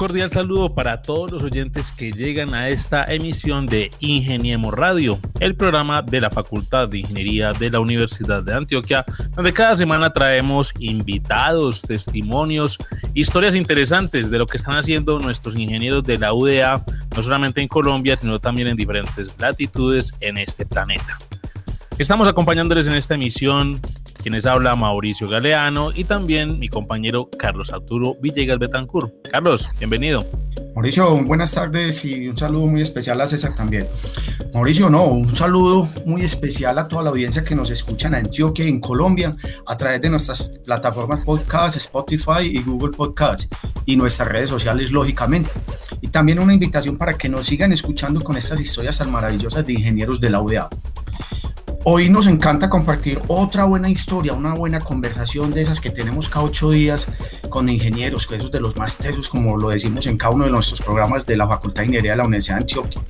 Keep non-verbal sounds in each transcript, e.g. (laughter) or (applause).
Cordial saludo para todos los oyentes que llegan a esta emisión de Ingeniemos Radio, el programa de la Facultad de Ingeniería de la Universidad de Antioquia, donde cada semana traemos invitados, testimonios, historias interesantes de lo que están haciendo nuestros ingenieros de la UDA, no solamente en Colombia, sino también en diferentes latitudes en este planeta. Estamos acompañándoles en esta emisión quienes habla Mauricio Galeano y también mi compañero Carlos Arturo Villegas Betancourt. Carlos, bienvenido. Mauricio, buenas tardes y un saludo muy especial a César también. Mauricio, no, un saludo muy especial a toda la audiencia que nos escucha en Antioquia, en Colombia, a través de nuestras plataformas podcast, Spotify y Google Podcast y nuestras redes sociales, lógicamente. Y también una invitación para que nos sigan escuchando con estas historias tan maravillosas de ingenieros de la UDA. Hoy nos encanta compartir otra buena historia, una buena conversación de esas que tenemos cada ocho días con ingenieros, con esos de los más tesos, como lo decimos en cada uno de nuestros programas de la Facultad de Ingeniería de la Universidad de Antioquia.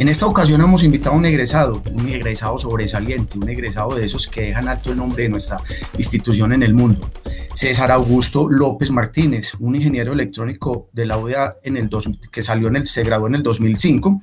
En esta ocasión hemos invitado a un egresado, un egresado sobresaliente, un egresado de esos que dejan alto el nombre de nuestra institución en el mundo. César Augusto López Martínez, un ingeniero electrónico de la UDA en el que salió en el, se graduó en el 2005.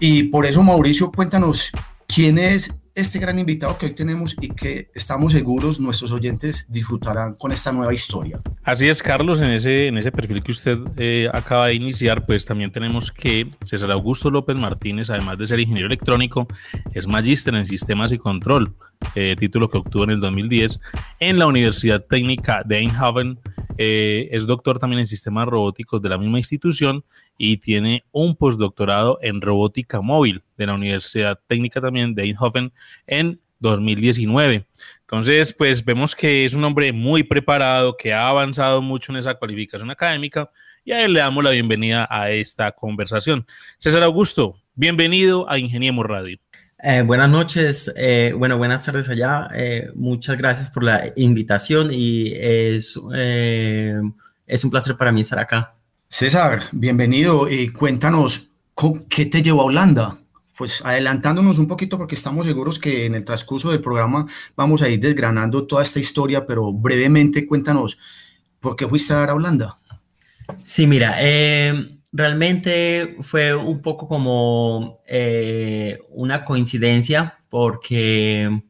Y por eso, Mauricio, cuéntanos quién es este gran invitado que hoy tenemos y que estamos seguros nuestros oyentes disfrutarán con esta nueva historia. Así es, Carlos, en ese, en ese perfil que usted eh, acaba de iniciar, pues también tenemos que César Augusto López Martínez, además de ser ingeniero electrónico, es magíster en sistemas y control, eh, título que obtuvo en el 2010 en la Universidad Técnica de Eindhoven. Eh, es doctor también en sistemas robóticos de la misma institución y tiene un postdoctorado en robótica móvil de la Universidad Técnica también de Eindhoven en 2019. Entonces, pues vemos que es un hombre muy preparado, que ha avanzado mucho en esa cualificación académica y a él le damos la bienvenida a esta conversación. César Augusto, bienvenido a Ingeniemos Radio. Eh, buenas noches, eh, bueno, buenas tardes allá. Eh, muchas gracias por la invitación y es, es un placer para mí estar acá. César, bienvenido y cuéntanos, ¿qué te llevó a Holanda? Pues adelantándonos un poquito porque estamos seguros que en el transcurso del programa vamos a ir desgranando toda esta historia, pero brevemente cuéntanos, ¿por qué fuiste a dar a Holanda? Sí, mira, eh, realmente fue un poco como eh, una coincidencia porque,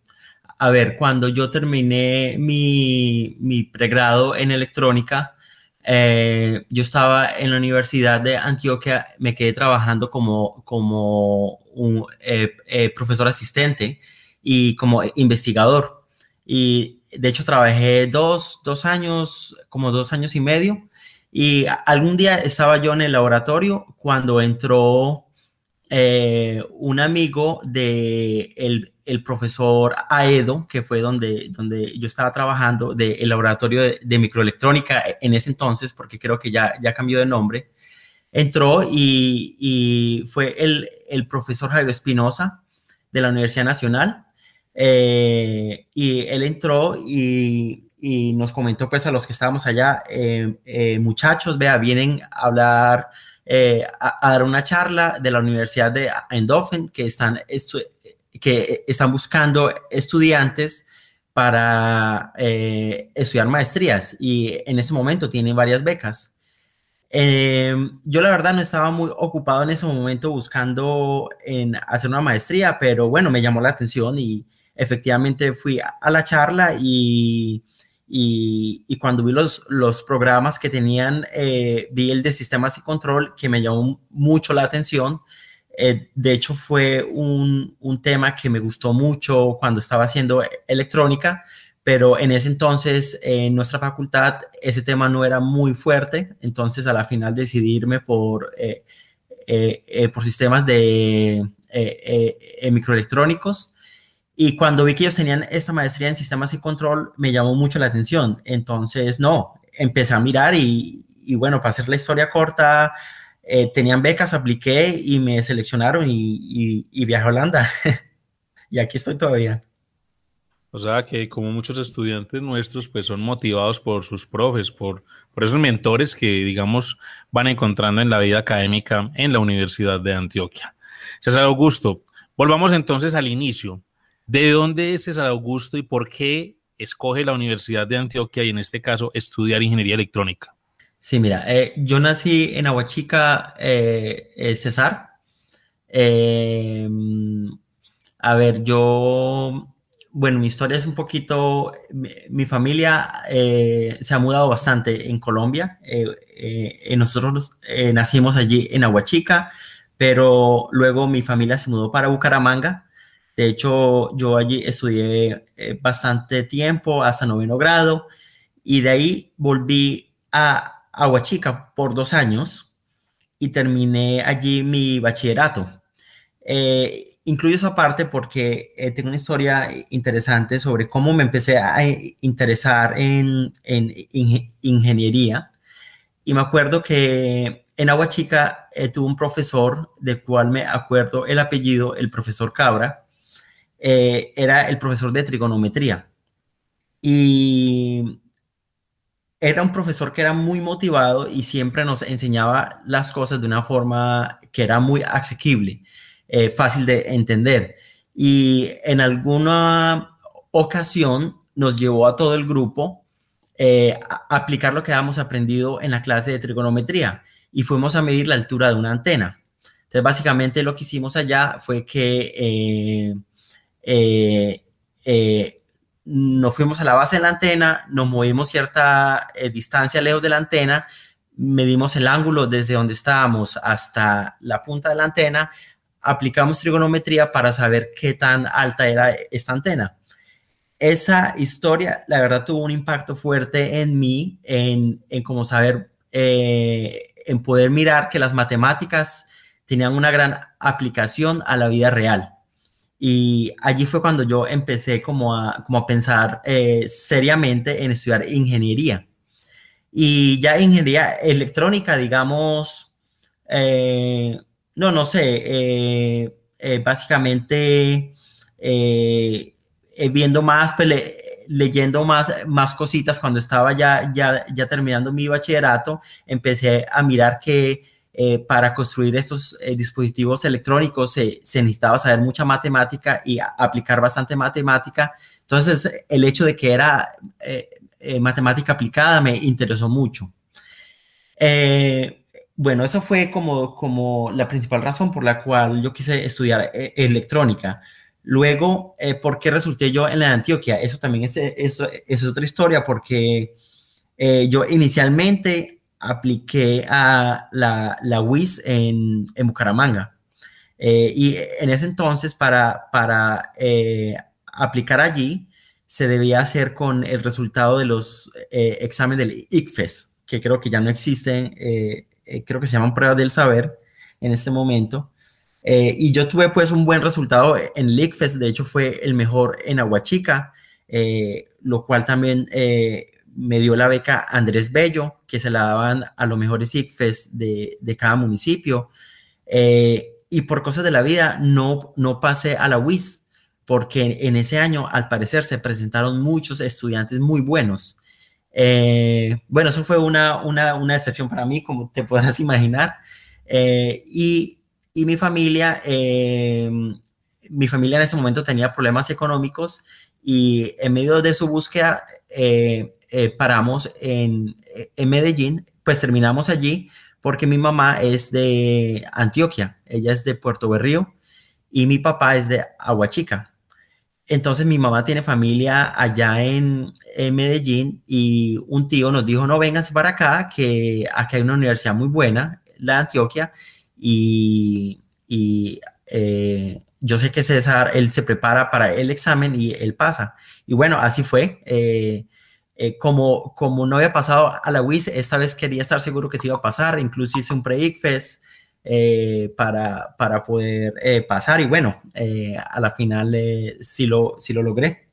a ver, cuando yo terminé mi, mi pregrado en electrónica, eh, yo estaba en la Universidad de Antioquia, me quedé trabajando como, como un eh, profesor asistente y como investigador. Y de hecho trabajé dos, dos años, como dos años y medio. Y algún día estaba yo en el laboratorio cuando entró un amigo de el, profesor Aedo, que fue donde, donde yo estaba trabajando, del laboratorio de, microelectrónica en ese entonces, porque creo que ya, ya cambió de nombre, entró y, fue el, el, profesor Jairo Espinosa de la Universidad Nacional. Eh, y él entró y, nos comentó pues a los que estábamos allá, eh, eh, muchachos, vea, vienen a hablar, a, dar una charla de la Universidad de Eindhoven, que están que están buscando estudiantes para eh, estudiar maestrías y en ese momento tienen varias becas. Em, yo la verdad no estaba muy ocupado en ese momento buscando en hacer una maestría, pero bueno, me llamó la atención y efectivamente fui a, la charla y, y, cuando vi los, los programas que tenían, eh, vi el de sistemas y control que me llamó mucho la atención eh, de hecho, fue un, tema que me gustó mucho cuando estaba haciendo electrónica, pero en ese entonces en nuestra facultad ese tema no era muy fuerte, entonces a la final decidí irme por, eh, por sistemas de microelectrónicos. Y cuando vi que ellos tenían esta maestría en sistemas y control, me llamó mucho la atención. Entonces, no, empecé a mirar y, y bueno, para hacer la historia corta, eh, tenían becas, apliqué y me seleccionaron y, y, viajé a Holanda. (laughs) y aquí estoy todavía. O sea que como muchos estudiantes nuestros pues son motivados por sus profes, por, por esos mentores que digamos van encontrando en la vida académica en la Universidad de Antioquia. César Augusto, volvamos entonces al inicio. ¿De dónde es César Augusto y por qué escoge la Universidad de Antioquia y en este caso estudiar ingeniería electrónica? Sí, mira, eh, yo nací en Aguachica, eh, eh, César. a ver, yo, bueno, mi historia es un poquito, mi, familia se ha mudado bastante en Colombia. nosotros nacimos allí en Aguachica, pero luego mi familia se mudó para Bucaramanga. De hecho, yo allí estudié bastante tiempo, hasta noveno grado, y de ahí volví a Aguachica por dos años y terminé allí mi bachillerato. Eh, incluyo esa parte porque eh, tengo una historia interesante sobre cómo me empecé a interesar en, ingeniería. Y me acuerdo que en Aguachica eh, tuve un profesor del cual me acuerdo el apellido, el profesor Cabra, era el profesor de trigonometría. Y era un profesor que era muy motivado y siempre nos enseñaba las cosas de una forma que era muy asequible, eh, fácil de entender. Y en alguna ocasión nos llevó a todo el grupo eh, a aplicar lo que habíamos aprendido en la clase de trigonometría y fuimos a medir la altura de una antena. Entonces, básicamente lo que hicimos allá fue que eh, nos fuimos a la base de la antena, nos movimos cierta eh, distancia lejos de la antena, medimos el ángulo desde donde estábamos hasta la punta de la antena, aplicamos trigonometría para saber qué tan alta era esta antena. Esa historia, la verdad, tuvo un impacto fuerte en mí, en, en saber, eh, en poder mirar que las matemáticas tenían una gran aplicación a la vida real. Y allí fue cuando yo empecé como a, como a pensar eh, seriamente en estudiar ingeniería. Y ya ingeniería electrónica, digamos, eh, no, no sé, eh, básicamente viendo más, pues, leyendo más, más cositas cuando estaba ya, ya, ya terminando mi bachillerato, empecé a mirar que eh, para construir estos eh, dispositivos electrónicos se, necesitaba saber mucha matemática y aplicar bastante matemática. Entonces, el hecho de que era eh, matemática aplicada me interesó mucho. bueno, eso fue como, como la principal razón por la cual yo quise estudiar electrónica. Luego, ¿por qué resulté yo en la Antioquia? Eso también es, es otra historia porque yo inicialmente apliqué a la, la WIS en, en Bucaramanga. Eh, y en ese entonces, para, para eh, aplicar allí, se debía hacer con el resultado de los eh, exámenes del ICFES, que creo que ya no existen, creo que se llaman pruebas del saber en este momento. y yo tuve pues un buen resultado en el ICFES, de hecho fue el mejor en Aguachica, lo cual también me dio la beca Andrés Bello, que se la daban a los mejores ICFES de, de cada municipio. Eh, y por cosas de la vida no, no pasé a la WIS, porque en ese año, al parecer, se presentaron muchos estudiantes muy buenos. Eh, bueno, eso fue una, una, una, excepción para mí, como te podrás imaginar. Eh, y, y, mi familia, mi familia en ese momento tenía problemas económicos y en medio de su búsqueda paramos en, en, Medellín, pues terminamos allí porque mi mamá es de Antioquia, ella es de Puerto Berrío y mi papá es de Aguachica. Entonces mi mamá tiene familia allá en, en Medellín y un tío nos dijo, no vengas para acá, que aquí hay una universidad muy buena, la de Antioquia, y, y eh, yo sé que César, él se prepara para el examen y él pasa. Y bueno, así fue. Eh, eh, como, como no había pasado a la WIS, esta vez quería estar seguro que se iba a pasar, incluso hice un pre-ICFES eh, para, para, poder eh, pasar y bueno, a la final sí, lo, sí lo logré.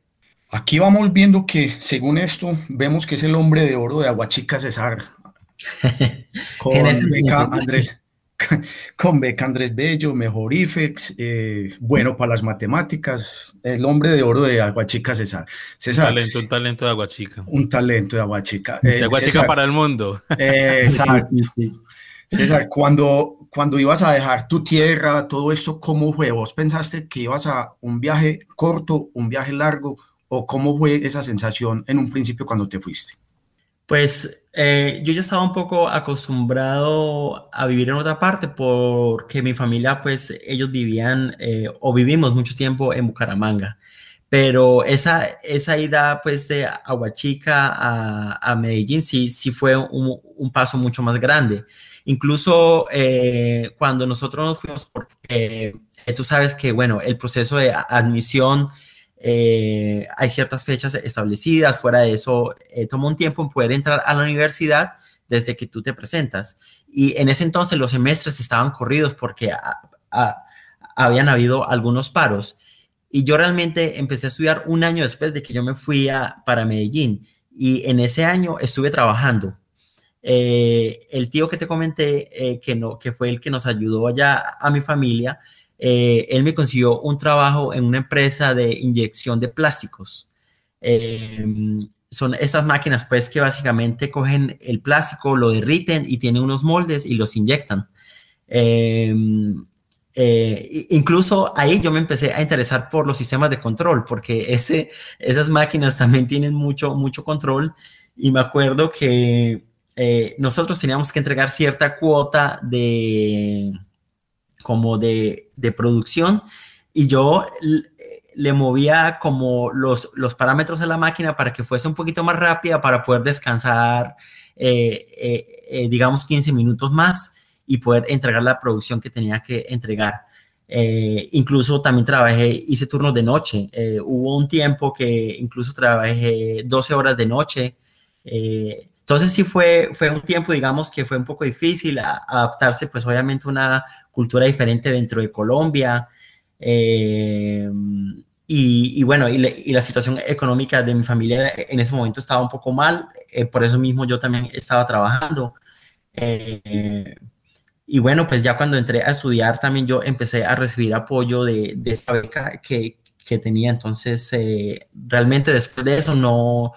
Aquí vamos viendo que según esto vemos que es el hombre de oro de Aguachica César. (laughs) con Andrés (laughs) con beca Andrés Bello, mejor IFEX, eh, bueno para las matemáticas, el hombre de oro de Aguachica, César. César un, talento, un talento de Aguachica. Un talento de Aguachica. de eh, Aguachica para el mundo. (laughs) exacto. César, cuando, cuando ibas a dejar tu tierra, todo esto, ¿cómo fue? ¿Vos pensaste que ibas a un viaje corto, un viaje largo? ¿O cómo fue esa sensación en un principio cuando te fuiste? Pues eh, yo ya estaba un poco acostumbrado a vivir en otra parte porque mi familia, pues ellos vivían eh, o vivimos mucho tiempo en Bucaramanga. Pero esa, esa ida pues de Aguachica a, a Medellín sí, sí fue un, paso mucho más grande. Incluso eh, cuando nosotros nos fuimos, porque tú sabes que, bueno, el proceso de admisión, eh, hay ciertas fechas establecidas, fuera de eso, eh, toma un tiempo en poder entrar a la universidad desde que tú te presentas. Y en ese entonces los semestres estaban corridos porque habían habido algunos paros. Y yo realmente empecé a estudiar un año después de que yo me fui a, para Medellín. Y en ese año estuve trabajando. Eh, el tío que te comenté, eh, que, no, que fue el que nos ayudó allá a mi familia, eh, él me consiguió un trabajo en una empresa de inyección de plásticos. son esas máquinas, pues, que básicamente cogen el plástico, lo derriten y tienen unos moldes y los inyectan. incluso ahí yo me empecé a interesar por los sistemas de control, porque ese, esas máquinas también tienen mucho, mucho control. Y me acuerdo que eh, nosotros teníamos que entregar cierta cuota de como de, producción y yo le movía como los, los parámetros de la máquina para que fuese un poquito más rápida para poder descansar, eh, eh, digamos, 15 minutos más y poder entregar la producción que tenía que entregar. incluso también trabajé, hice turnos de noche. hubo un tiempo que incluso trabajé 12 horas de noche. Entonces sí fue, fue un tiempo, digamos, que fue un poco difícil adaptarse, pues obviamente una cultura diferente dentro de Colombia. Eh, y, bueno, y, la situación económica de mi familia en ese momento estaba un poco mal, eh, por eso mismo yo también estaba trabajando. Eh, y bueno, pues ya cuando entré a estudiar también yo empecé a recibir apoyo de, de esta beca que, que tenía. Entonces, realmente después de eso no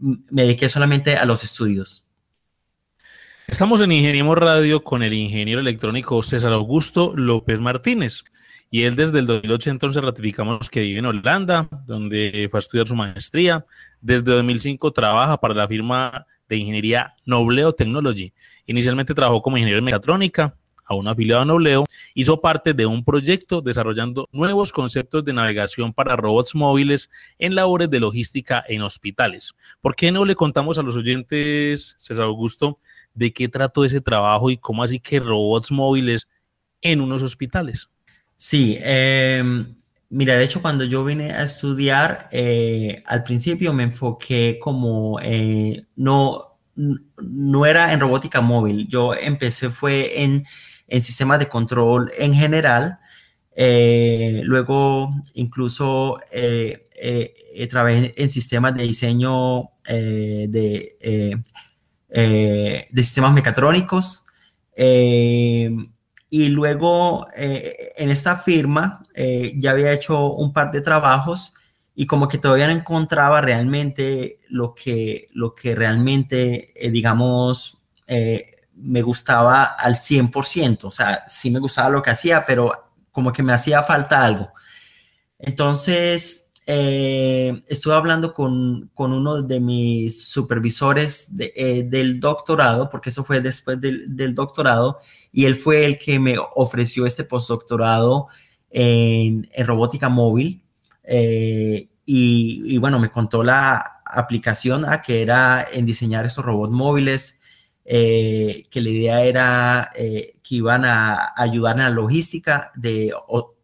me dediqué solamente a los estudios. Estamos en Ingeniemos Radio con el ingeniero electrónico César Augusto López Martínez. Y él desde el 2008 entonces ratificamos que vive en Holanda, donde fue a estudiar su maestría. Desde 2005 trabaja para la firma de ingeniería Nobleo Technology. Inicialmente trabajó como ingeniero en mecatrónica, a un afiliado a Nobleo, hizo parte de un proyecto desarrollando nuevos conceptos de navegación para robots móviles en labores de logística en hospitales. ¿Por qué no le contamos a los oyentes, César Augusto, de qué trató ese trabajo y cómo así que robots móviles en unos hospitales? Sí, em, mira, de hecho cuando yo vine a estudiar, eh, al principio me enfoqué como eh, no, no era en robótica móvil, yo empecé fue en en sistemas de control en general. Eh, luego, incluso eh, eh, trabajé en sistemas de diseño de, de sistemas mecatrónicos. y luego, en esta firma, ya había hecho un par de trabajos y como que todavía no encontraba realmente lo que, lo que realmente, digamos, me gustaba al 100%, o sea, sí me gustaba lo que hacía, pero como que me hacía falta algo. Entonces, eh, estuve hablando con, uno de mis supervisores eh, del doctorado, porque eso fue después del, doctorado, y él fue el que me ofreció este postdoctorado en, robótica móvil. Eh, y, y, bueno, me contó la aplicación a que era en diseñar estos robots móviles eh, que la idea era eh, que iban a ayudar en la logística de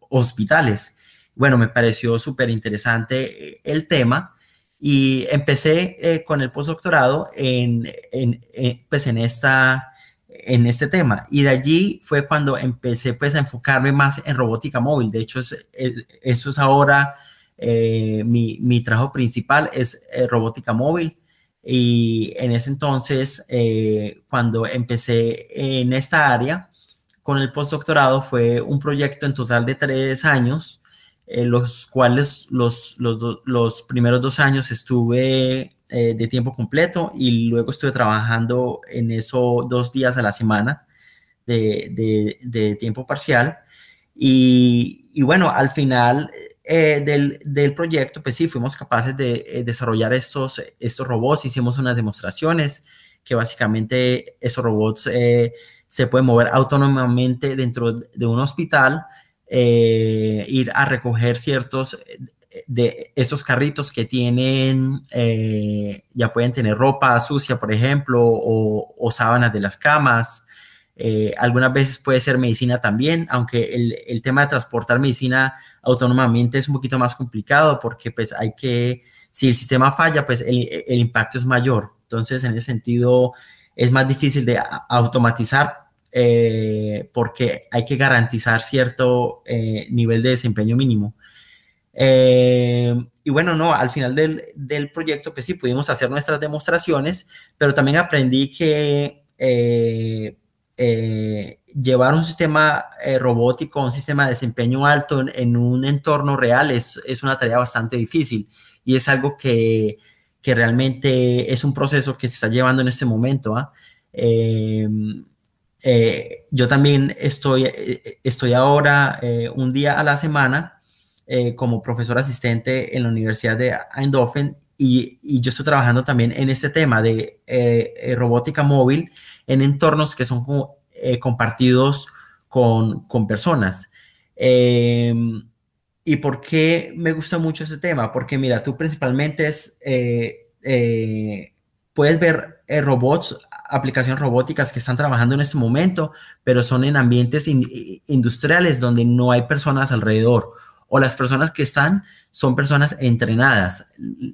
hospitales. Bueno, me pareció súper interesante eh, el tema y empecé con el postdoctorado en, en, pues en, esta, en este tema. Y de allí fue cuando empecé pues a enfocarme más en robótica móvil. De hecho, eso es ahora mi, mi, trabajo principal, es robótica móvil. Y en ese entonces, eh, cuando empecé en esta área, con el postdoctorado fue un proyecto en total de tres años, en los cuales los, los, primeros dos años estuve eh, de tiempo completo y luego estuve trabajando en eso dos días a la semana de, de, tiempo parcial. Y, y, bueno, al final eh, del, del, proyecto, pues sí, fuimos capaces de eh, desarrollar estos, estos robots, hicimos unas demostraciones que básicamente esos robots se pueden mover autónomamente dentro de un hospital, ir a recoger ciertos de esos carritos que tienen, ya pueden tener ropa sucia, por ejemplo, o, o sábanas de las camas, eh, algunas veces puede ser medicina también, aunque el, el, tema de transportar medicina autónomamente es un poquito más complicado porque pues hay que, si el sistema falla, pues el, impacto es mayor. Entonces, en ese sentido, es más difícil de automatizar eh, porque hay que garantizar cierto eh, nivel de desempeño mínimo. y bueno, no, al final del, del, proyecto, pues sí, pudimos hacer nuestras demostraciones, pero también aprendí que eh, llevar un sistema eh, robótico, un sistema de desempeño alto en, un entorno real es, es, una tarea bastante difícil y es algo que, que, realmente es un proceso que se está llevando en este momento. ¿ah? Em, eh, yo también estoy, estoy ahora un día a la semana como profesor asistente en la Universidad de Eindhoven y, y yo estoy trabajando también en este tema de robótica móvil en entornos que son eh, compartidos con, con personas. Em, ¿Y por qué me gusta mucho ese tema? Porque mira, tú principalmente es, eh, eh, puedes ver robots, aplicaciones robóticas que están trabajando en este momento, pero son en ambientes industriales donde no hay personas alrededor. O las personas que están son personas entrenadas.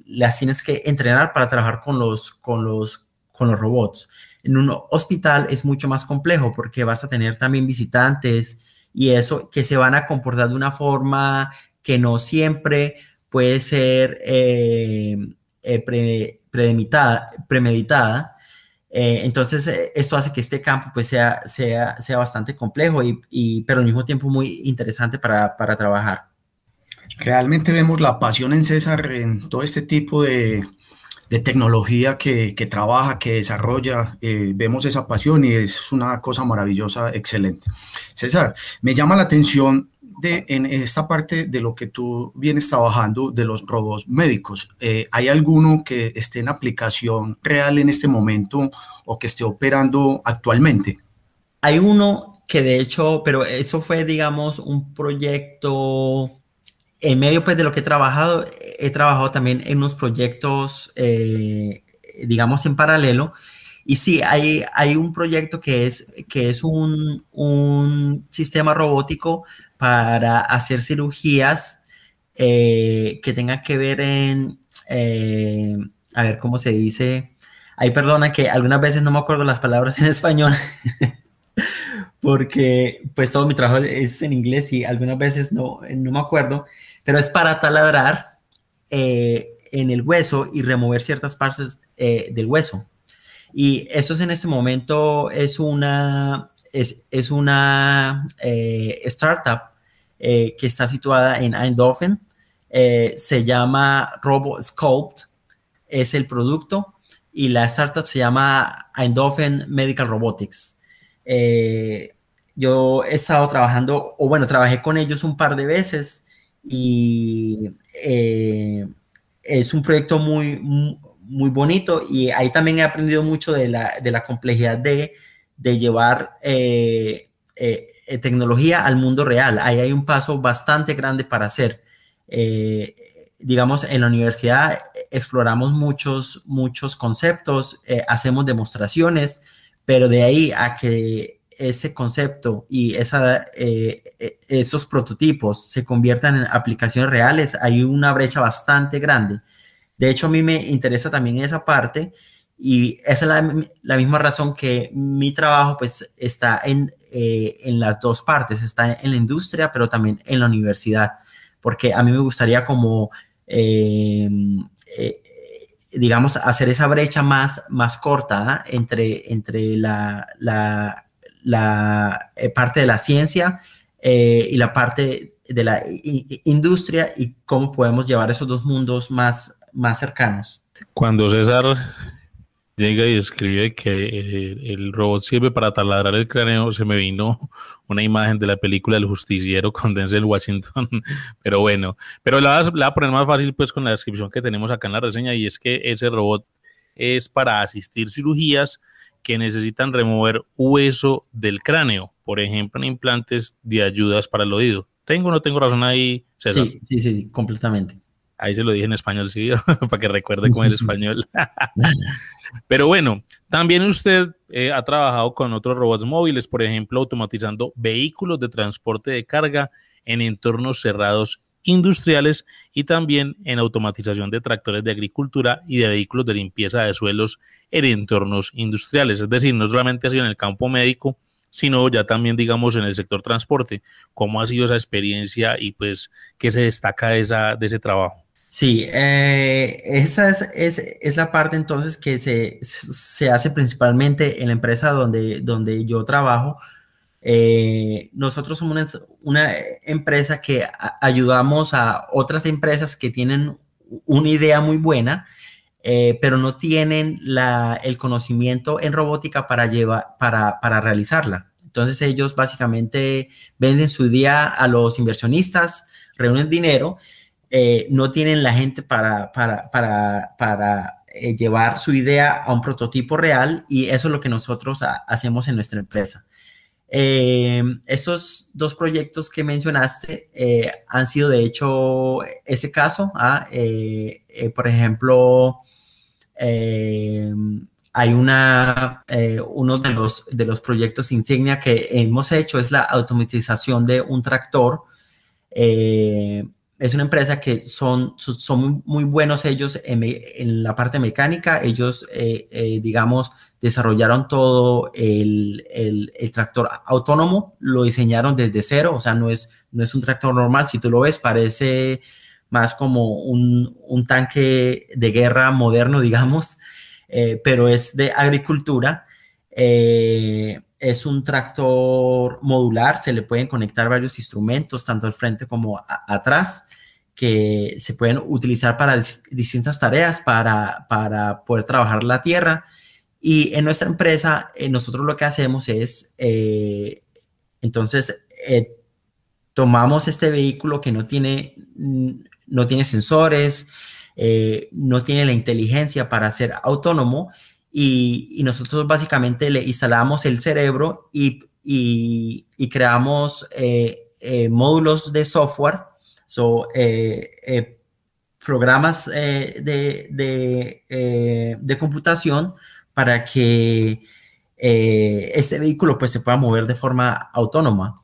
Las tienes que entrenar para trabajar con los, con los, con los robots. En un hospital es mucho más complejo porque vas a tener también visitantes y eso que se van a comportar de una forma que no siempre puede ser eh, eh, premeditada. Eh, entonces, esto hace que este campo pues, sea, sea, sea bastante complejo, y, pero al mismo tiempo muy interesante para, para trabajar. Realmente vemos la pasión en César en todo este tipo de, de tecnología que, que, trabaja, que desarrolla. Eh, vemos esa pasión y es una cosa maravillosa, excelente. César, me llama la atención de, en esta parte de lo que tú vienes trabajando de los robots médicos. Eh, ¿Hay alguno que esté en aplicación real en este momento o que esté operando actualmente? Hay uno que de hecho, pero eso fue, digamos, un proyecto en medio pues, de lo que he trabajado, he trabajado también en unos proyectos, eh, digamos, en paralelo. Y sí, hay, hay un proyecto que es, que es un, un sistema robótico para hacer cirugías eh, que tengan que ver en, eh, a ver cómo se dice. Ahí perdona que algunas veces no me acuerdo las palabras en español. (laughs) porque pues todo mi trabajo es en inglés y algunas veces no, no me acuerdo, pero es para taladrar eh, en el hueso y remover ciertas partes eh, del hueso. Y eso es en este momento, es una, es, es una eh, startup que está situada en Eindhoven, se llama RoboSculpt, es el producto, y la startup se llama Eindhoven Medical Robotics. Yo he estado trabajando, o bueno, trabajé con ellos un par de veces y eh, es un proyecto muy, muy bonito y ahí también he aprendido mucho de la, de la complejidad de, de llevar eh, eh, tecnología al mundo real. Ahí hay un paso bastante grande para hacer. digamos, en la universidad exploramos muchos, muchos conceptos, hacemos demostraciones, pero de ahí a que ese concepto y esa, eh, eh, esos prototipos se conviertan en aplicaciones reales, hay una brecha bastante grande. De hecho, a mí me interesa también esa parte y esa es la, misma razón que mi trabajo pues está en, eh, en las dos partes, está en la industria, pero también en la universidad, porque a mí me gustaría como digamos, hacer esa brecha más, más corta entre, entre la, la parte de la ciencia y la parte de la industria y cómo podemos llevar esos dos mundos más, más cercanos. Cuando César llega y escribe que eh, el robot sirve para taladrar el cráneo, se me vino una imagen de la película El Justiciero con Denzel Washington, (laughs) pero bueno, pero la, la voy a poner más fácil pues con la descripción que tenemos acá en la reseña y es que ese robot es para asistir cirugías que necesitan remover hueso del cráneo, por ejemplo en implantes de ayudas para el oído. ¿Tengo o no tengo razón ahí, César? Sí, sí, sí, completamente. Ahí se lo dije en español, sí, (laughs) para que recuerde con el español. (laughs) Pero bueno, también usted eh, ha trabajado con otros robots móviles, por ejemplo, automatizando vehículos de transporte de carga en entornos cerrados industriales y también en automatización de tractores de agricultura y de vehículos de limpieza de suelos en entornos industriales. Es decir, no solamente así en el campo médico, sino ya también, digamos, en el sector transporte. ¿Cómo ha sido esa experiencia y pues qué se destaca de, esa, de ese trabajo? Sí, eh, esa es, la parte entonces que se, hace principalmente en la empresa donde, donde yo trabajo. Eh, nosotros somos una, empresa que ayudamos a otras empresas que tienen una idea muy buena, eh, pero no tienen el conocimiento en robótica para, llevar, para, para realizarla. Entonces ellos básicamente venden su idea a los inversionistas, reúnen dinero eh, no tienen la gente para, para, eh, llevar su idea a un prototipo real y eso es lo que nosotros hacemos en nuestra empresa. Eh, esos dos proyectos que mencionaste han sido de hecho ese caso. ¿ah? por ejemplo, hay una, uno de los, de los proyectos insignia que hemos hecho es la automatización de un tractor es una empresa que son, son muy, buenos ellos en, la parte mecánica. Ellos, eh, eh, digamos, desarrollaron todo el, tractor autónomo, lo diseñaron desde cero, o sea, no es, no es un tractor normal. Si tú lo ves, parece más como un, tanque de guerra moderno, (laughs) digamos, eh, pero es de agricultura es un tractor modular, se le pueden conectar varios instrumentos, tanto al frente como atrás, que se pueden utilizar para distintas tareas, para, para, poder trabajar la tierra. Y en nuestra empresa, eh, nosotros lo que hacemos es, eh, entonces, eh, tomamos este vehículo que no tiene, no tiene sensores, no tiene la inteligencia para ser autónomo y, nosotros básicamente le instalamos el cerebro y, creamos eh, eh, módulos de software, so, eh, programas de, de, computación para que este vehículo pues, se pueda mover de forma autónoma.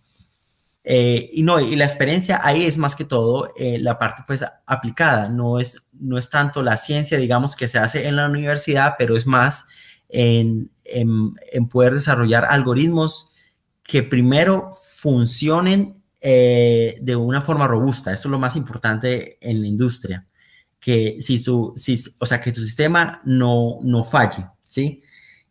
Eh, y no, y la experiencia ahí es más que todo eh, la parte pues aplicada, no es, no es tanto la ciencia, digamos, que se hace en la universidad, pero es más en, en, poder desarrollar algoritmos que primero funcionen eh, de una forma robusta, eso es lo más importante en la industria, que si su, si, o sea, que tu sistema no, no falle, ¿sí?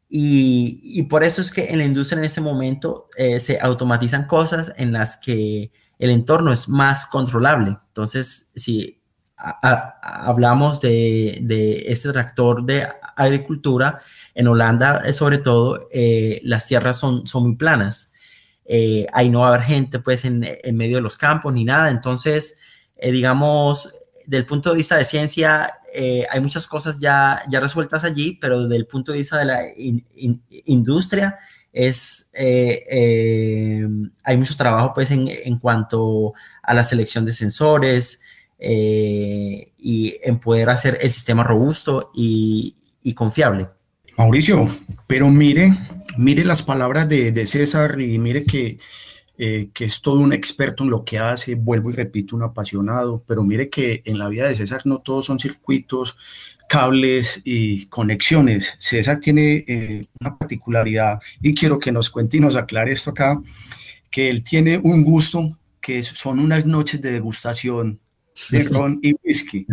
Y, por eso es que en la industria en este momento eh, se automatizan cosas en las que el entorno es más controlable. Entonces, si hablamos de, este tractor de agricultura, en Holanda, eh, sobre todo, eh, las tierras son, son muy planas. ahí no va a haber gente pues en, en, medio de los campos ni nada. Entonces, digamos, del punto de vista de ciencia, eh, hay muchas cosas ya, ya resueltas allí, pero desde el punto de vista de la industria, es, eh, eh, hay mucho trabajo pues en, en, cuanto a la selección de sensores y en poder hacer el sistema robusto y, confiable. Mauricio, pero mire, mire las palabras de César y mire que eh, que es todo un experto en lo que hace, vuelvo y repito, un apasionado, pero mire que en la vida de César no todos son circuitos, cables y conexiones. César tiene eh, una particularidad y quiero que nos cuente y nos aclare esto acá, que él tiene un gusto que son unas noches de degustación de (laughs) ron y whisky.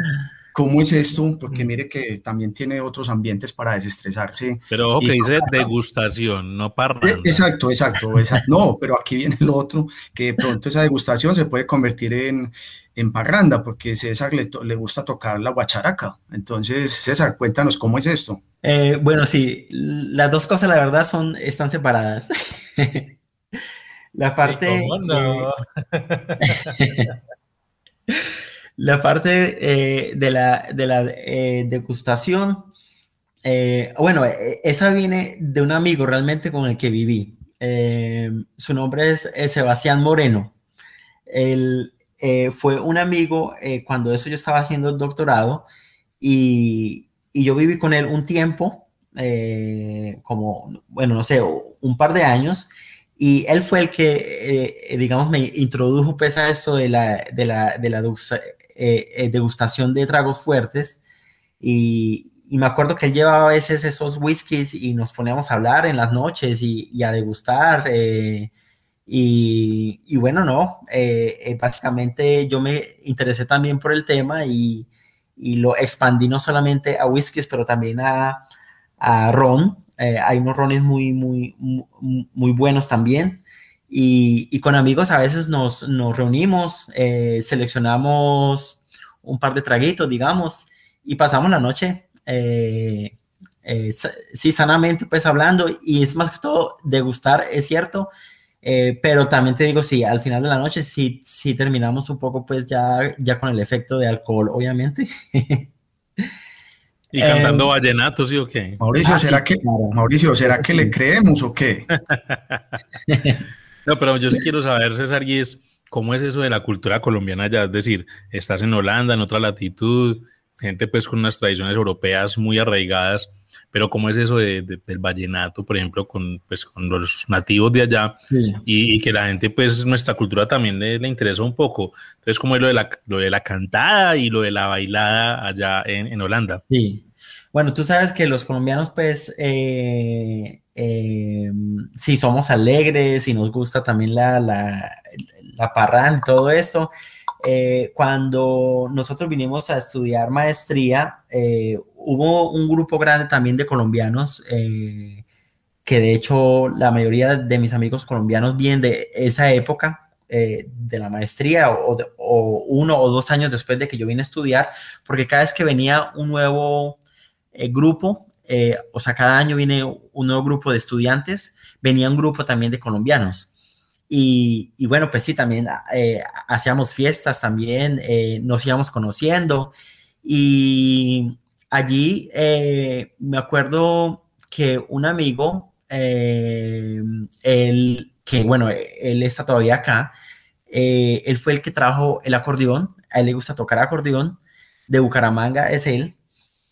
Cómo es esto, porque mire que también tiene otros ambientes para desestresarse. Pero ojo que dice degustación, no parranda. Exacto, exacto, exacto. No, pero aquí viene el otro, que de pronto esa degustación se puede convertir en, en parranda, porque César le, le, gusta tocar la guacharaca. Entonces, César, cuéntanos cómo es esto. Eh, bueno, sí, las dos cosas la verdad son, están separadas. (laughs) la parte... No? (laughs) (laughs) la parte eh, de la, de la eh, degustación, eh, bueno, esa viene de un amigo realmente con el que viví. su nombre es, Sebastián Moreno. Él fue un amigo cuando eso yo estaba haciendo el doctorado y, y yo viví con él un tiempo, como, bueno, no sé, un par de años. Y él fue el que, digamos, me introdujo pues a eso de la, de la, de la eh, eh, degustación de tragos fuertes y, me acuerdo que él llevaba a veces esos whiskies y nos poníamos a hablar en las noches y, a degustar. Eh, y, bueno, no, básicamente yo me interesé también por el tema y, lo expandí no solamente a whiskies, pero también a, ron. hay unos rones muy, muy, muy buenos también. Y, con amigos a veces nos, nos reunimos, eh, seleccionamos un par de traguitos, digamos, y pasamos la noche, eh, eh, sí, sanamente, pues hablando, y es más que todo degustar, es cierto, pero también te digo, sí, al final de la noche sí, sí terminamos un poco, pues ya, ya con el efecto de alcohol, obviamente. (laughs) Y cantando vallenatos, ¿sí o qué? Mauricio, ah, ¿será, que, Mauricio, ¿será que le creemos o qué? (laughs) No, pero yo sí quiero saber, César, y es cómo es eso de la cultura colombiana ya, es decir, estás en Holanda, en otra latitud, gente pues con unas tradiciones europeas muy arraigadas, pero cómo es eso de, del vallenato, por ejemplo, con, pues, con los nativos de allá y, que la gente, pues nuestra cultura también le, le, interesa un poco. Entonces, ¿cómo es lo de, la, lo de la cantada y lo de la bailada allá en, en Holanda? Sí, bueno, tú sabes que los colombianos, pues, eh, eh, sí somos alegres y nos gusta también la, la, la parranda y todo esto. Eh, cuando nosotros vinimos a estudiar maestría, hubo un grupo grande también de colombianos, que de hecho la mayoría de mis amigos colombianos vienen de esa época, de la maestría o, o, uno o dos años después de que yo vine a estudiar, porque cada vez que venía un nuevo eh, grupo, eh, o sea, cada año viene un nuevo grupo de estudiantes, venía un grupo también de colombianos. Y, bueno, pues sí, también eh, hacíamos fiestas también, nos íbamos conociendo. Y allí me acuerdo que un amigo, él, que bueno, él está todavía acá, él fue el que trajo el acordeón, a él le gusta tocar acordeón, de Bucaramanga es él,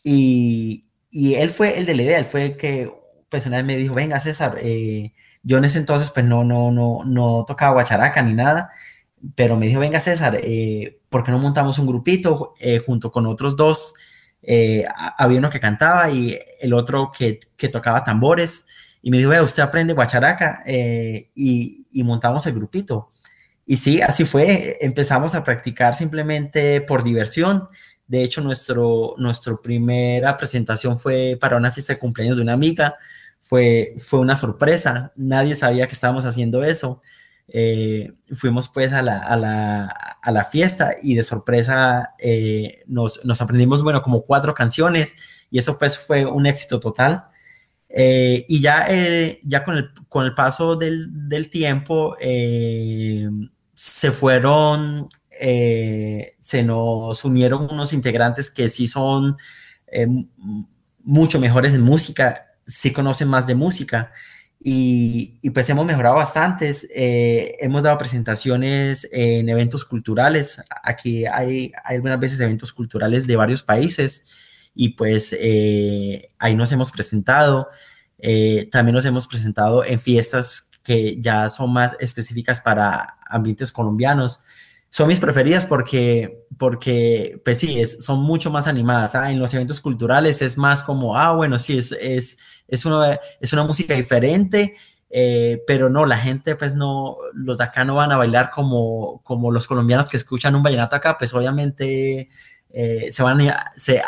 y, y, él fue el de la idea, él fue el que personalmente me dijo, venga César, eh, yo en ese entonces pues no, no, no, no tocaba guacharaca ni nada, pero me dijo, venga César, eh, ¿por qué no montamos un grupito eh, junto con otros dos? Eh, había uno que cantaba y el otro que, que tocaba tambores. Y me dijo, vea, usted aprende guacharaca y, y montamos el grupito. Y sí, así fue. Empezamos a practicar simplemente por diversión. De hecho, nuestro, nuestra primera presentación fue para una fiesta de cumpleaños de una amiga. Fue, fue una sorpresa. Nadie sabía que estábamos haciendo eso. Eh, fuimos pues a la, a, la, a la, fiesta y de sorpresa eh, nos, nos, aprendimos, bueno, como cuatro canciones y eso pues fue un éxito total. Eh, y ya, ya con, el, con el paso del, del tiempo se fueron eh, se nos unieron unos integrantes que sí son eh, mucho mejores en música, sí conocen más de música y, pues hemos mejorado bastantes. Eh, hemos dado presentaciones en eventos culturales. Aquí hay, hay algunas veces eventos culturales de varios países y pues ahí nos hemos presentado. también nos hemos presentado en fiestas que ya son más específicas para ambientes colombianos son mis preferidas porque, porque pues sí, es, son mucho más animadas. ¿ah? En los eventos culturales es más como, ah, bueno, sí, es, es, es, una, es una música diferente, eh, pero no, la gente, pues no, los de acá no van a bailar como, como los colombianos que escuchan un vallenato acá, pues obviamente se van se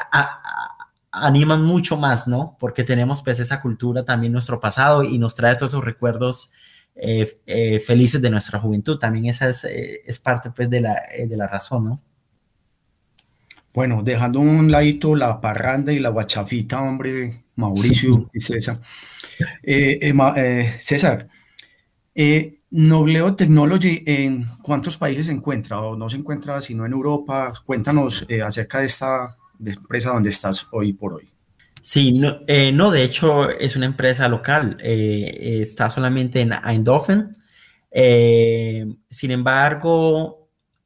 animan mucho más, ¿no? Porque tenemos pues esa cultura también nuestro pasado y nos trae todos esos recuerdos felices de nuestra juventud. También esa es, es parte pues de la, de la razón, ¿no? Bueno, dejando un ladito la parranda y la guachafita, hombre, Mauricio y César. (laughs) Eh, eh, eh, César, Nobleo Technology, ¿en cuántos países se encuentra o no se encuentra sino en Europa? Cuéntanos acerca de esta empresa donde estás hoy por hoy. Sí, no, no de hecho es una empresa local, está solamente en Eindhoven. sin embargo,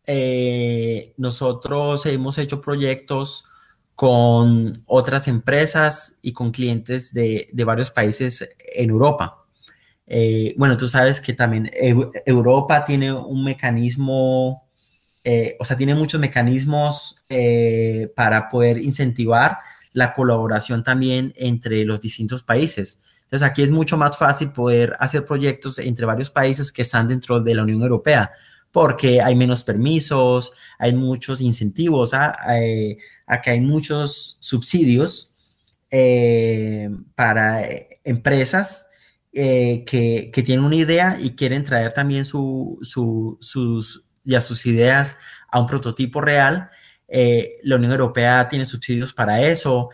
eh, nosotros hemos hecho proyectos con otras empresas y con clientes de, varios países en Europa. Eh, bueno, tú sabes que también Europa tiene un mecanismo, eh, o sea, tiene muchos mecanismos para poder incentivar la colaboración también entre los distintos países. Entonces, aquí es mucho más fácil poder hacer proyectos entre varios países que están dentro de la Unión Europea porque hay menos permisos, hay muchos incentivos, ¿ah? hay, aquí hay muchos subsidios eh, para empresas eh, que, tienen una idea y quieren traer también sus, ya sus ideas a un prototipo real. Eh, la Unión Europea tiene subsidios para eso.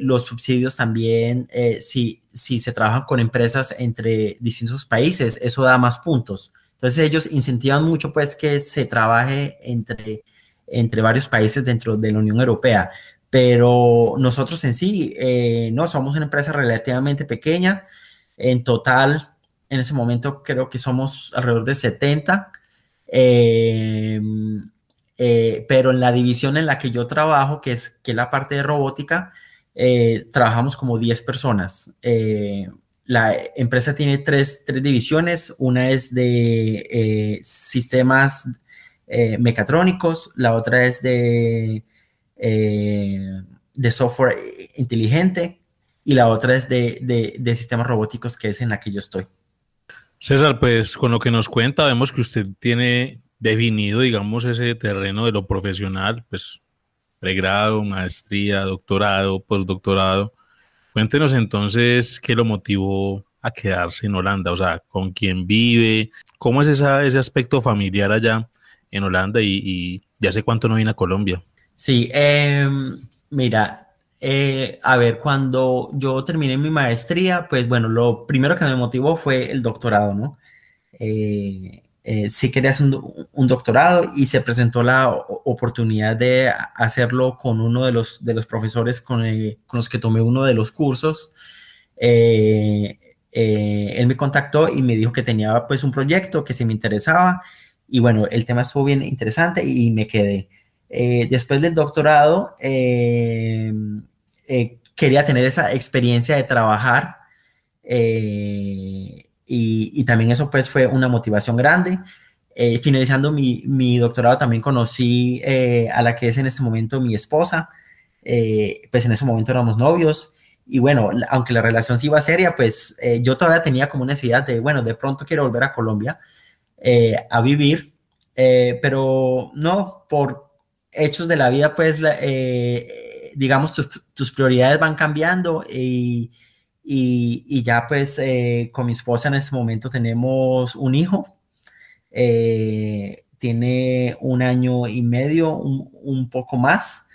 los subsidios también, si, si se trabajan con empresas entre distintos países, eso da más puntos. Entonces ellos incentivan mucho pues que se trabaje entre, entre varios países dentro de la Unión Europea, pero nosotros en sí eh, no somos una empresa relativamente pequeña. En total, en ese momento creo que somos alrededor de 70. Em, eh, pero en la división en la que yo trabajo, que es, que la parte de robótica, eh, trabajamos como 10 personas la empresa tiene tres, divisiones. Una es de eh, sistemas eh, mecatrónicos, la otra es de, eh, de software inteligente y la otra es de, sistemas robóticos, que es en la que yo estoy. César, pues con lo que nos cuenta, vemos que usted tiene definido, digamos, ese terreno de lo profesional, pues pregrado, maestría, doctorado, postdoctorado Cuéntenos entonces qué lo motivó a quedarse en Holanda, o sea, con quién vive, cómo es ese aspecto familiar allá en Holanda y, ya sé cuánto no viene a Colombia. Sí, em, mira, eh, a ver, cuando yo terminé mi maestría, pues bueno, lo primero que me motivó fue el doctorado, ¿no? Eh, eh, sí quería hacer un, doctorado y se presentó la oportunidad de hacerlo con uno de los, de los profesores con, con los que tomé uno de los cursos. Eh, eh, él me contactó y me dijo que tenía pues un proyecto que se me interesaba y bueno, el tema estuvo bien interesante y me quedé. después del doctorado, quería tener esa experiencia de trabajar y, también eso pues fue una motivación grande. Eh, finalizando mi, doctorado también conocí eh, a la que es en este momento mi esposa, eh, pues en ese momento éramos novios y bueno, aunque la relación sí iba seria, pues yo todavía tenía como una necesidad de, bueno, de pronto quiero volver a Colombia a vivir, pero no, por hechos de la vida, pues digamos, tus, tus, prioridades van cambiando y y, ya pues eh, con mi esposa en este momento tenemos un hijo. Eh, tiene un año y medio, un, poco más.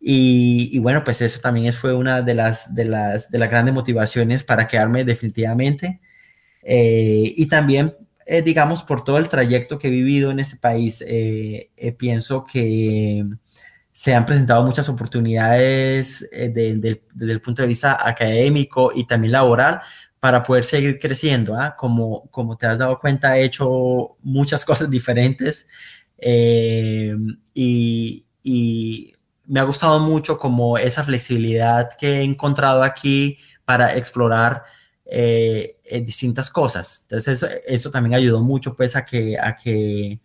Y, bueno, pues eso también fue una de las, de las, de las grandes motivaciones para quedarme definitivamente. Eh, y también, digamos, por todo el trayecto que he vivido en este país, pienso que se han presentado muchas oportunidades eh, desde el punto de vista académico y también laboral para poder seguir creciendo. ¿ah? Como, como te has dado cuenta, he hecho muchas (laughs) cosas diferentes eh, y, me ha gustado mucho como esa flexibilidad que he encontrado aquí para explorar eh, distintas cosas. Entonces eso, eso, también ayudó mucho pues a que, a que,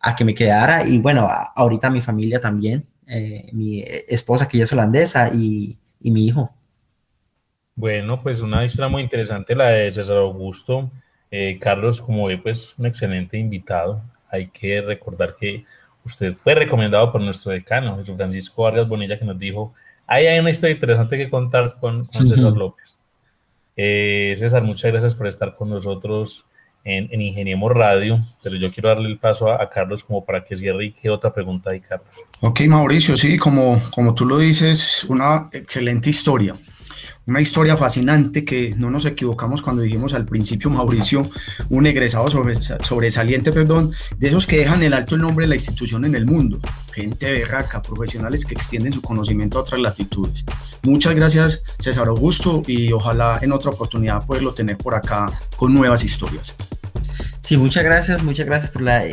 a que me quedara y bueno, ahorita mi familia también. Eh, mi esposa que ella es holandesa y, mi hijo. Bueno, pues una historia muy interesante la de César Augusto. Eh, Carlos, como ve, pues un excelente invitado. Hay que recordar que usted fue recomendado por nuestro decano, Jesús Francisco Vargas Bonilla, que nos dijo, ahí hay una historia interesante que contar con, César López. Eh, César, muchas gracias por estar con nosotros en, en Ingeniemos Radio, pero yo quiero darle el paso a, Carlos como para que cierre y otra pregunta hay, Carlos. Ok, Mauricio, sí, como, como tú lo dices, una excelente historia. Una historia fascinante que no nos equivocamos cuando dijimos al principio, Mauricio, un egresado sobresaliente, perdón, de esos que dejan el alto el nombre de la institución en el mundo. Gente berraca, profesionales que extienden su conocimiento a otras latitudes. Muchas gracias, César Augusto, y ojalá en otra oportunidad poderlo tener por acá con nuevas historias. Sí, muchas gracias, muchas gracias por la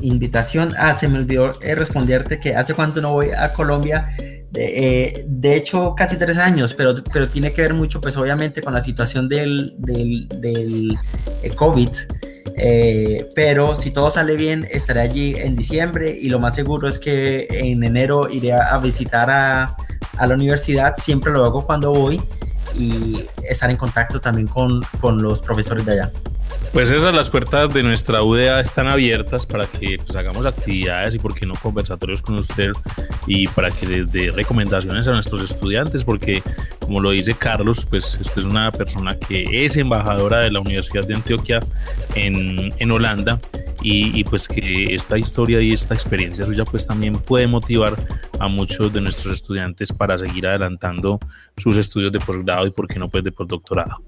invitación. Ah, se me olvidó eh, responderte que hace cuánto no voy a Colombia eh, de, hecho, casi tres años, pero, pero tiene que ver mucho, pues obviamente, con la situación del, del, del eh, COVID. Eh, pero si todo sale bien, estaré allí en diciembre y lo más seguro es que en enero iré a, visitar a, a, la universidad. Siempre lo hago cuando voy y estar en contacto también con, con los profesores de allá. Pues esas las puertas de nuestra UDA están abiertas para que pues, hagamos actividades y por qué no conversatorios con usted y para que les dé recomendaciones a nuestros estudiantes porque como lo dice Carlos, pues usted es una persona que es embajadora de la Universidad de Antioquia en, en Holanda y, y, pues que esta historia y esta experiencia suya pues también puede motivar a muchos de nuestros estudiantes para seguir adelantando sus estudios de posgrado y por qué no pues de postdoctorado.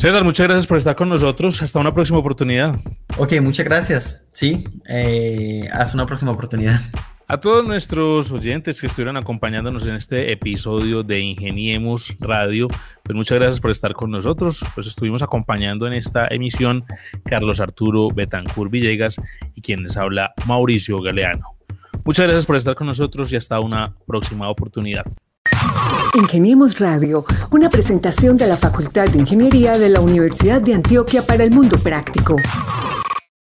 César, muchas gracias por estar con nosotros. Hasta una próxima oportunidad. Ok, muchas gracias. Sí, eh, hasta una próxima oportunidad. A todos nuestros oyentes que estuvieron acompañándonos en este episodio de Ingeniemos Radio, pues muchas gracias por estar con nosotros. Pues estuvimos acompañando en esta emisión Carlos Arturo Betancur Villegas y quien les habla Mauricio Galeano. Muchas gracias por estar con nosotros y hasta una próxima oportunidad. Ingeniemos Radio, una presentación de la Facultad de Ingeniería de la Universidad de Antioquia para el Mundo Práctico.